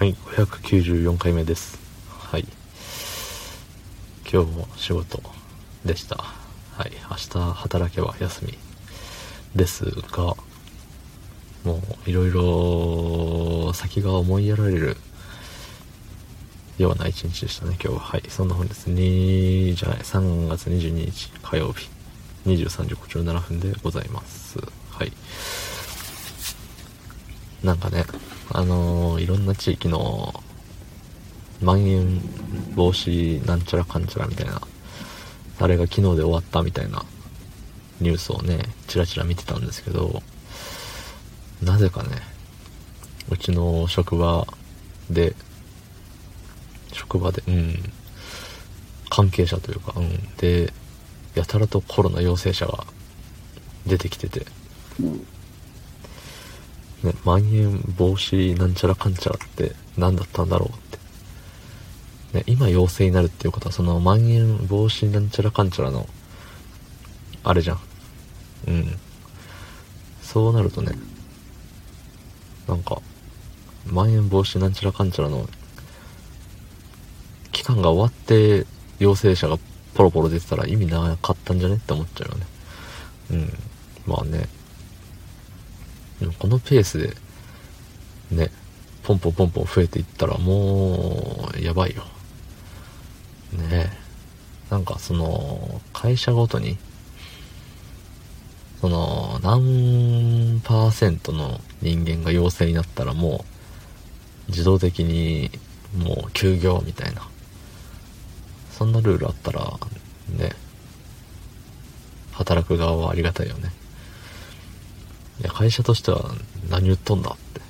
はい594回目です。はい。今日も仕事でした。はい明日働けば休みですがもういろいろ先が思いやられるような一日でしたね今日は。はいそんな本です2じゃない3月22日火曜日23時57分でございます。はい。なんかねあのー、いろんな地域のまん延防止なんちゃらかんちゃらみたいなあれが昨日で終わったみたいなニュースをねチラチラ見てたんですけどなぜかねうちの職場で職場でうん関係者というかうんでやたらとコロナ陽性者が出てきてて、ね、まん延防止なんちゃらかんちゃらって何だったんだろうって、ね、今陽性になるっていうことはそのまん延防止なんちゃらかんちゃらのあれじゃん。うん。そうなるとねなんかまん延防止なんちゃらかんちゃらの期間が終わって陽性者がポロポロ出てたら意味なかったんじゃねって思っちゃうよね。うん。まあね。でもこのペースでねポンポンポンポン増えていったらもうやばいよ。ねえ。なんかその会社ごとにその何パーセントの人間が陽性になったらもう自動的にもう休業みたいな。そんなルールあったらね働く側はありがたいよね。会社としては何言っとんだって。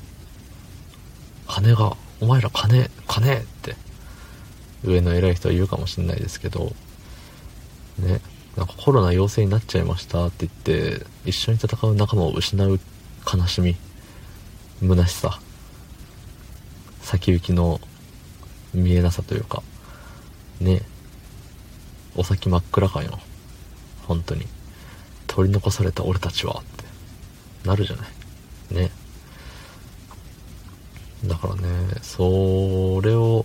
金がお前ら金金って上の偉い人は言うかもしんないですけどねなんかコロナ陽性になっちゃいましたって言って一緒に戦う仲間を失う悲しみ虚しさ先行きの見えなさというかねお先真っ暗かよ本当に。取り残された俺たちは。っなるじゃない。ね。だからねそれを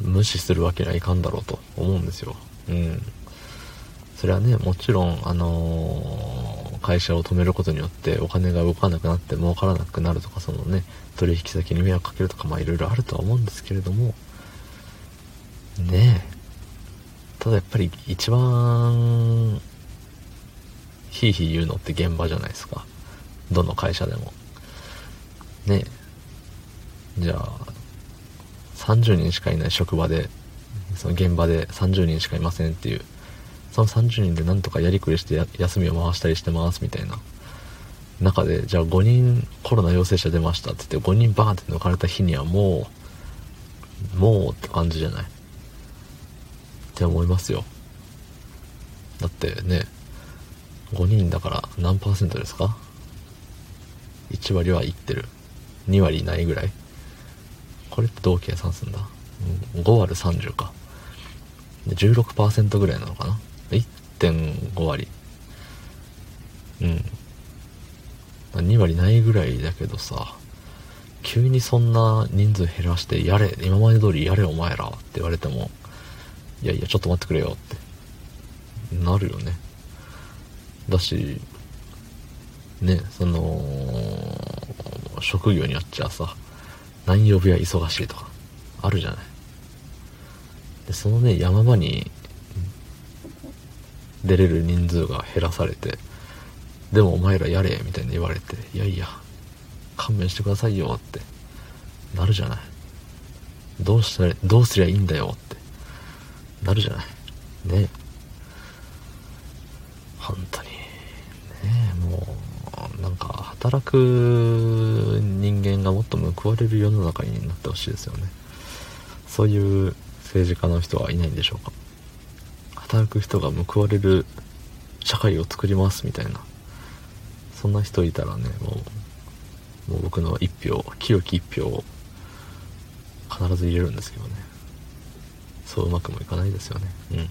無視するわけにはいかんだろうと思うんですよ。うん。それはねもちろんあのー、会社を止めることによってお金が動かなくなって儲からなくなるとかそのね取引先に迷惑かけるとかまあいろいろあるとは思うんですけれども。ねえ。ただやっぱり一番ひいひい言うのって現場じゃないですか。どの会社でも。ね。えじゃあ30人しかいない職場でその現場で30人しかいませんっていう。その30人でなんとかやりくりして休みを回したりしてますみたいな。中でじゃあ5人コロナ陽性者出ましたって言って5人バーンって抜かれた日にはもうもうって感じじゃない？って思いますよ。だってね5人だから何パーセントですか？1割はいってる。2割ないぐらい？これってどう計算すんだ、5割30か。16%ぐらいなのかな？1.5割。うん。2割ないぐらいだけどさ急にそんな人数減らしてやれ今まで通りやれお前らって言われてもいやいやちょっと待ってくれよってなるよね。だしねその職業によっちゃさ何曜日は忙しいとかあるじゃない。でそのね山場に出れる人数が減らされてでもお前らやれみたいに言われていやいや勘弁してくださいよってなるじゃない。どうしたらどうすりゃいいんだよってなるじゃない。ね本当にねもうなんか働く人間がもっと報われる世の中になってほしいですよね。そういう政治家の人はいないんでしょうか。働く人が報われる社会を作りますみたいな。そんな人いたらねもうもう僕の1票清き1票を必ず入れるんですけどね。そううまくもいかないですよね。うん。